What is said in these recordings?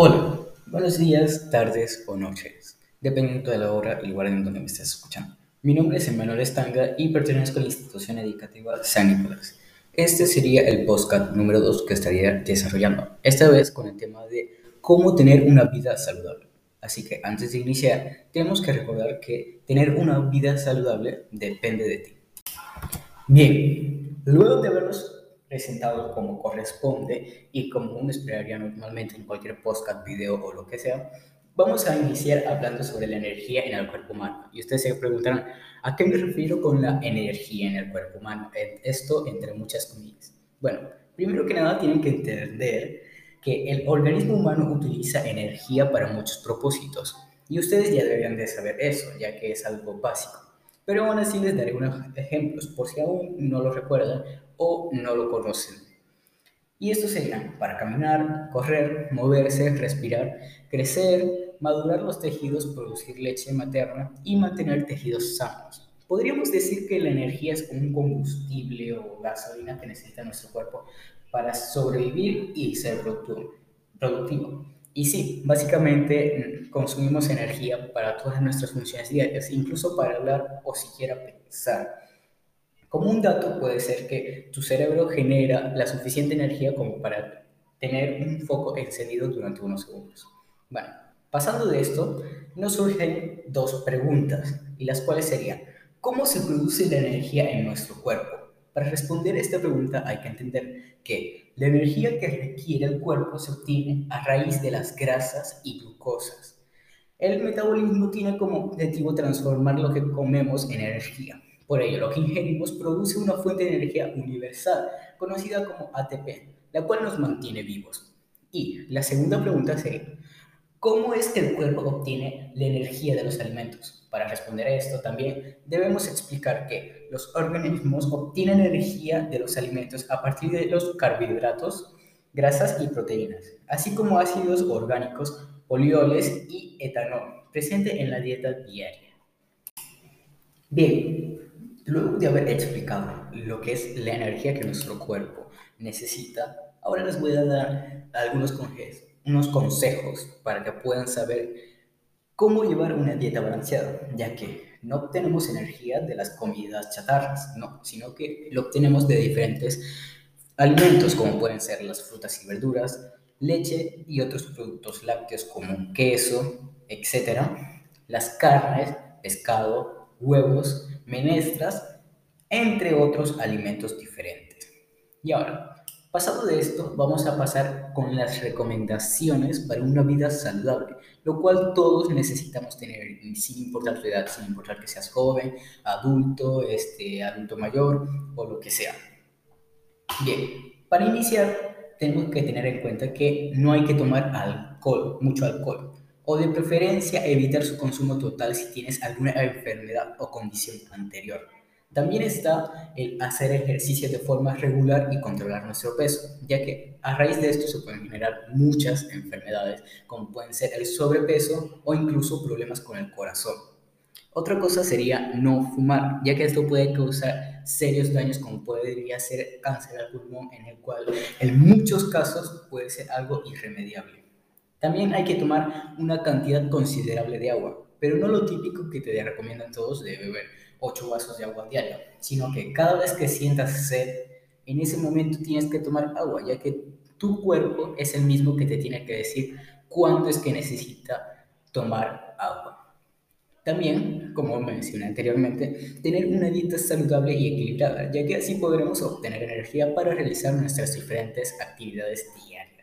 Hola, buenos días, tardes o noches, dependiendo de la hora y lugar en donde me estés escuchando. Mi nombre es Emanuel Estanga y pertenezco a la institución educativa San Nicolás. Este sería el podcast número 2 que estaría desarrollando, esta vez con el tema de cómo tener una vida saludable. Así que antes de iniciar, tenemos que recordar que tener una vida saludable depende de ti. Bien, luego de habernos presentado como corresponde y como uno esperaría normalmente en cualquier podcast, video o lo que sea, vamos a iniciar hablando sobre la energía en el cuerpo humano. Y ustedes se preguntarán, ¿a qué me refiero con la energía en el cuerpo humano? Esto entre muchas comillas. Bueno, primero que nada tienen que entender que el organismo humano utiliza energía para muchos propósitos. Y ustedes ya deberían de saber eso, ya que es algo básico. Pero aún así les daré unos ejemplos por si aún no lo recuerdan o no lo conocen. Y estos serían para caminar, correr, moverse, respirar, crecer, madurar los tejidos, producir leche materna y mantener tejidos sanos. Podríamos decir que la energía es como un combustible o gasolina que necesita nuestro cuerpo para sobrevivir y ser productivo. Y sí, básicamente mm, consumimos energía para todas nuestras funciones diarias, incluso para hablar o siquiera pensar. Como un dato puede ser que tu cerebro genera la suficiente energía como para tener un foco encendido durante unos segundos. Bueno, pasando de esto, nos surgen dos preguntas, y las cuales serían, ¿cómo se produce la energía en nuestro cuerpo? Para responder esta pregunta hay que entender que la energía que requiere el cuerpo se obtiene a raíz de las grasas y glucosas. El metabolismo tiene como objetivo transformar lo que comemos en energía. Por ello, lo que ingerimos produce una fuente de energía universal, conocida como ATP, la cual nos mantiene vivos. Y la segunda pregunta sería, ¿cómo es que el cuerpo obtiene la energía de los alimentos? Para responder a esto también debemos explicar que los organismos obtienen energía de los alimentos a partir de los carbohidratos, grasas y proteínas, así como ácidos orgánicos, polioles y etanol, presente en la dieta diaria. Bien, Luego de haber explicado lo que es la energía que nuestro cuerpo necesita, ahora les voy a dar algunos consejos, unos consejos para que puedan saber cómo llevar una dieta balanceada, ya que no obtenemos energía de las comidas chatarras, no, sino que lo obtenemos de diferentes alimentos como pueden ser las frutas y verduras, leche y otros productos lácteos como queso, etc. Las carnes, pescado, huevos, menestras, entre otros alimentos diferentes. Y ahora, pasado de esto, vamos a pasar con las recomendaciones para una vida saludable, lo cual todos necesitamos tener, sin importar tu edad, sin importar que seas joven, adulto, este, adulto mayor o lo que sea. Bien, para iniciar, tenemos que tener en cuenta que no hay que tomar alcohol, mucho alcohol o de preferencia evitar su consumo total si tienes alguna enfermedad o condición anterior. También está el hacer ejercicio de forma regular y controlar nuestro peso, ya que a raíz de esto se pueden generar muchas enfermedades, como pueden ser el sobrepeso o incluso problemas con el corazón. Otra cosa sería no fumar, ya que esto puede causar serios daños como podría ser cáncer al pulmón, en el cual en muchos casos puede ser algo irremediable. También hay que tomar una cantidad considerable de agua, pero no lo típico que te recomiendan todos de beber 8 vasos de agua diario, sino que cada vez que sientas sed, en ese momento tienes que tomar agua, ya que tu cuerpo es el mismo que te tiene que decir cuándo es que necesita tomar agua. También, como mencioné anteriormente, tener una dieta saludable y equilibrada, ya que así podremos obtener energía para realizar nuestras diferentes actividades diarias.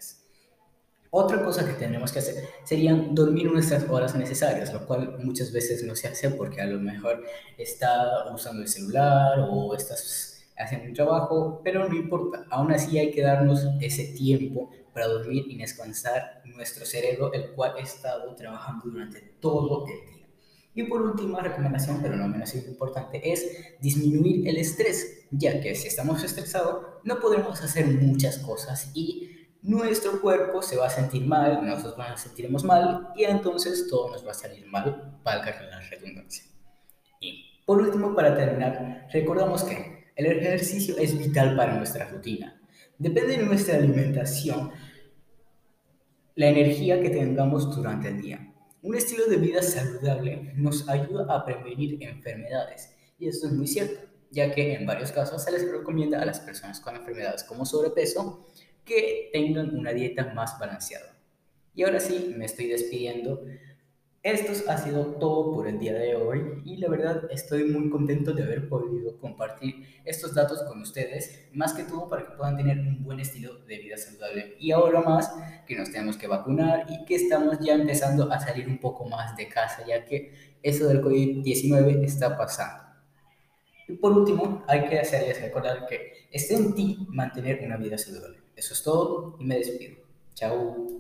Otra cosa que tenemos que hacer sería dormir nuestras horas necesarias, lo cual muchas veces no se hace porque a lo mejor está usando el celular o estás haciendo un trabajo, pero no importa, aún así hay que darnos ese tiempo para dormir y descansar nuestro cerebro, el cual ha estado trabajando durante todo el día. Y por última recomendación, pero no menos importante, es disminuir el estrés, ya que si estamos estresados no podremos hacer muchas cosas y nuestro cuerpo se va a sentir mal, nosotros nos sentiremos mal y entonces todo nos va a salir mal, valga la redundancia. Y por último, para terminar, recordamos que el ejercicio es vital para nuestra rutina. Depende de nuestra alimentación la energía que tengamos durante el día. Un estilo de vida saludable nos ayuda a prevenir enfermedades y esto es muy cierto, ya que en varios casos se les recomienda a las personas con enfermedades como sobrepeso que tengan una dieta más balanceada. Y ahora sí, me estoy despidiendo esto ha sido todo por el día de hoy y la verdad estoy muy contento de haber podido compartir estos datos con ustedes, más que todo para que puedan tener un buen estilo de vida saludable. Y ahora más que nos tenemos que vacunar y que estamos ya empezando a salir un poco más de casa, ya que eso del COVID-19 está pasando. Y por último, hay que hacerles recordar que está en ti mantener una vida saludable. Eso es todo y me despido. Chao.